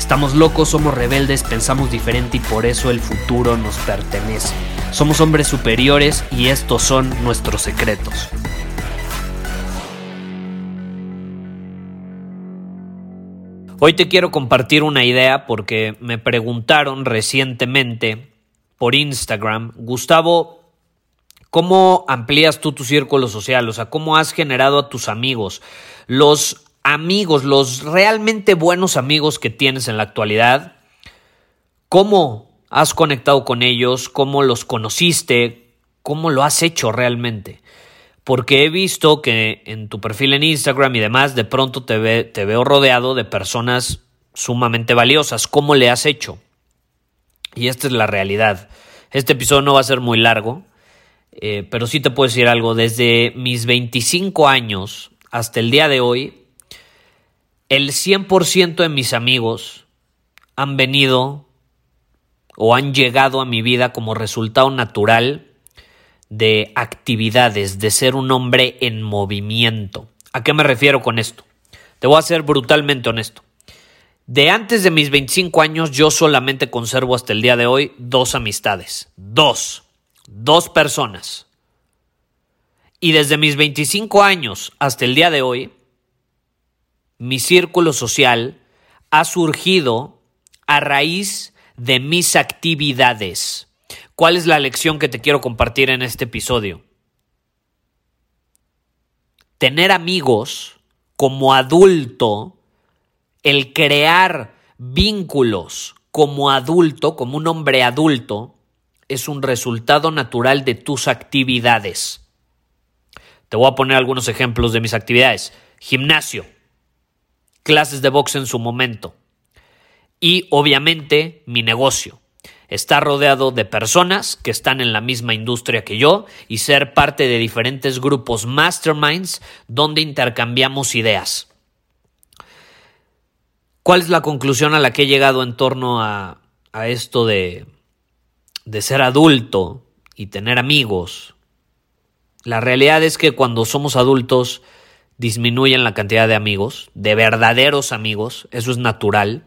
Estamos locos, somos rebeldes, pensamos diferente y por eso el futuro nos pertenece. Somos hombres superiores y estos son nuestros secretos. Hoy te quiero compartir una idea porque me preguntaron recientemente por Instagram, Gustavo, ¿cómo amplías tú tu círculo social? O sea, ¿cómo has generado a tus amigos? Los amigos, los realmente buenos amigos que tienes en la actualidad, ¿cómo has conectado con ellos? ¿Cómo los conociste? ¿Cómo lo has hecho realmente? porque he visto que en tu perfil en Instagram y demás, de pronto te, veo rodeado de personas sumamente valiosas. ¿Cómo le has hecho? Y esta es la realidad. Este episodio no va a ser muy largo, eh, pero sí te puedo decir algo. Desde mis 25 años hasta el día de hoy, el 100% de mis amigos han venido o han llegado a mi vida como resultado natural de actividades, de ser un hombre en movimiento. ¿A qué me refiero con esto? Te voy a ser brutalmente honesto. De antes de mis 25 años yo solamente conservo hasta el día de hoy dos amistades. Dos. Dos personas. Y desde mis 25 años hasta el día de hoy, mi círculo social ha surgido a raíz de mis actividades. ¿Cuál es la lección que te quiero compartir en este episodio? Tener amigos como adulto, el crear vínculos como adulto, como un hombre adulto, es un resultado natural de tus actividades. Te voy a poner algunos ejemplos de mis actividades. Gimnasio, clases de box en su momento y obviamente mi negocio estar rodeado de personas que están en la misma industria que yo y ser parte de diferentes grupos masterminds donde intercambiamos ideas. ¿Cuál es la conclusión a la que he llegado en torno a, esto de, de ser adulto y tener amigos? La realidad es que cuando somos adultos disminuyen la cantidad de amigos, de verdaderos amigos, eso es natural.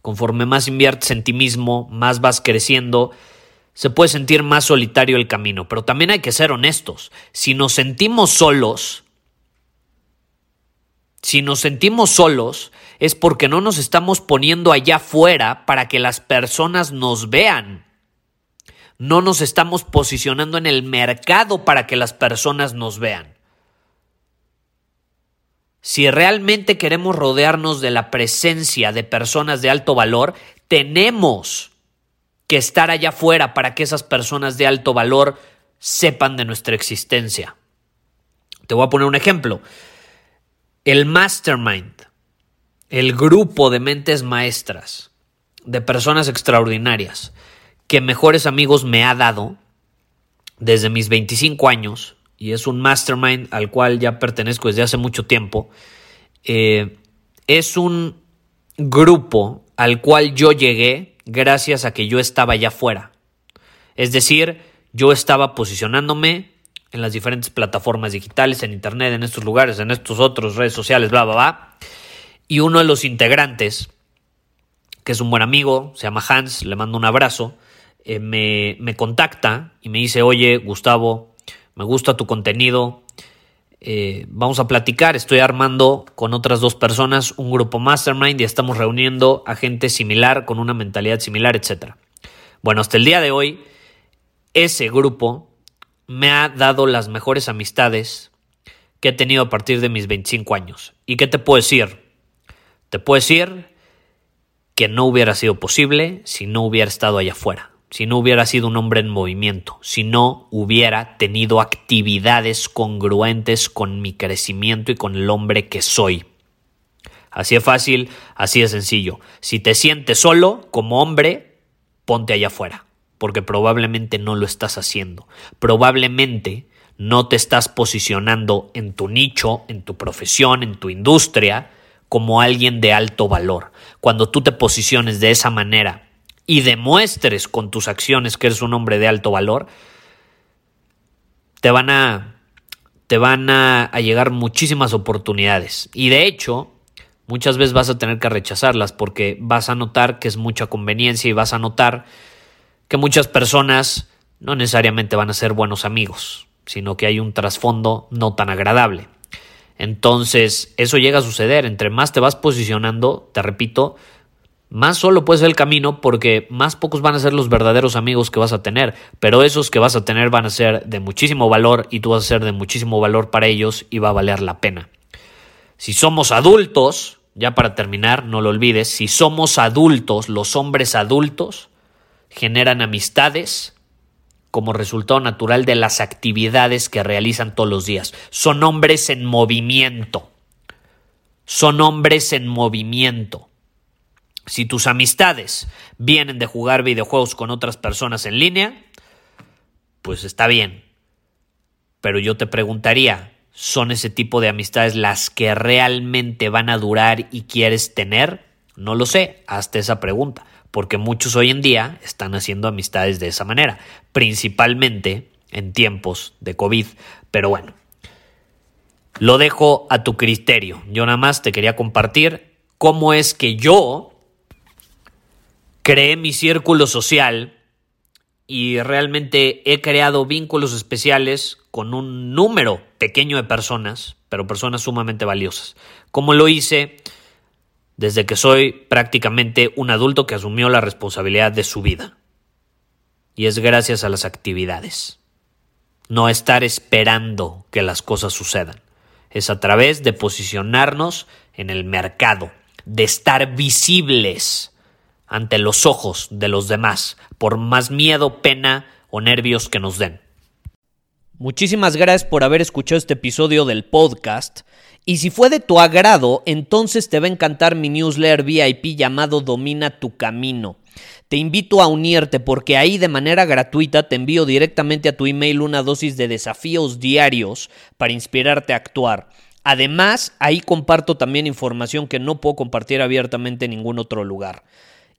Conforme más inviertes en ti mismo, más vas creciendo, se puede sentir más solitario el camino. Pero también hay que ser honestos. Si nos sentimos solos, si nos sentimos solos, es porque no nos estamos poniendo allá afuera para que las personas nos vean. No nos estamos posicionando en el mercado para que las personas nos vean. Si realmente queremos rodearnos de la presencia de personas de alto valor, tenemos que estar allá afuera para que esas personas de alto valor sepan de nuestra existencia. Te voy a poner un ejemplo. El mastermind, el grupo de mentes maestras, de personas extraordinarias, que mejores amigos me ha dado desde mis 25 años, y es un mastermind al cual ya pertenezco desde hace mucho tiempo, eh, es un grupo al cual yo llegué gracias a que yo estaba allá afuera. Es decir, yo estaba posicionándome en las diferentes plataformas digitales, en internet, en estos lugares, en estos otros redes sociales, bla, bla, bla. Y uno de los integrantes, que es un buen amigo, se llama Hans, le mando un abrazo, eh, me, me contacta y me dice, oye, Gustavo, me gusta tu contenido, eh, vamos a platicar, estoy armando con otras dos personas un grupo mastermind y estamos reuniendo a gente similar, con una mentalidad similar, etc. Bueno, hasta el día de hoy, ese grupo me ha dado las mejores amistades que he tenido a partir de mis 25 años. ¿Y qué te puedo decir? Te puedo decir que no hubiera sido posible si no hubiera estado allá afuera, si no hubiera sido un hombre en movimiento, si no hubiera tenido actividades congruentes con mi crecimiento y con el hombre que soy. Así es fácil, así de sencillo. Si te sientes solo como hombre, ponte allá afuera, porque probablemente no lo estás haciendo. Probablemente no te estás posicionando en tu nicho, en tu profesión, en tu industria, como alguien de alto valor. Cuando tú te posiciones de esa manera y demuestres con tus acciones que eres un hombre de alto valor, te van a te van a, a llegar muchísimas oportunidades. Y de hecho, muchas veces vas a tener que rechazarlas porque vas a notar que es mucha conveniencia y vas a notar que muchas personas no necesariamente van a ser buenos amigos, sino que hay un trasfondo no tan agradable. Entonces, eso llega a suceder. Entre más te vas posicionando, te repito, más solo puede ser el camino porque más pocos van a ser los verdaderos amigos que vas a tener, pero esos que vas a tener van a ser de muchísimo valor y tú vas a ser de muchísimo valor para ellos y va a valer la pena. Si somos adultos, ya para terminar, no lo olvides, si somos adultos, los hombres adultos generan amistades como resultado natural de las actividades que realizan todos los días. Son hombres en movimiento. Son hombres en movimiento. Si tus amistades vienen de jugar videojuegos con otras personas en línea, pues está bien. Pero yo te preguntaría, ¿son ese tipo de amistades las que realmente van a durar y quieres tener? No lo sé, hazte esa pregunta porque muchos hoy en día están haciendo amistades de esa manera, principalmente en tiempos de COVID. Pero bueno, lo dejo a tu criterio. Yo nada más te quería compartir cómo es que yo creé mi círculo social y realmente he creado vínculos especiales con un número pequeño de personas, pero personas sumamente valiosas. ¿Cómo lo hice? desde que soy prácticamente un adulto que asumió la responsabilidad de su vida. Y es gracias a las actividades. No estar esperando que las cosas sucedan. Es a través de posicionarnos en el mercado, de estar visibles ante los ojos de los demás, por más miedo, pena o nervios que nos den. Muchísimas gracias por haber escuchado este episodio del podcast. Y si fue de tu agrado, entonces te va a encantar mi newsletter VIP llamado Domina tu Camino. Te invito a unirte porque ahí de manera gratuita te envío directamente a tu email una dosis de desafíos diarios para inspirarte a actuar. Además, ahí comparto también información que no puedo compartir abiertamente en ningún otro lugar.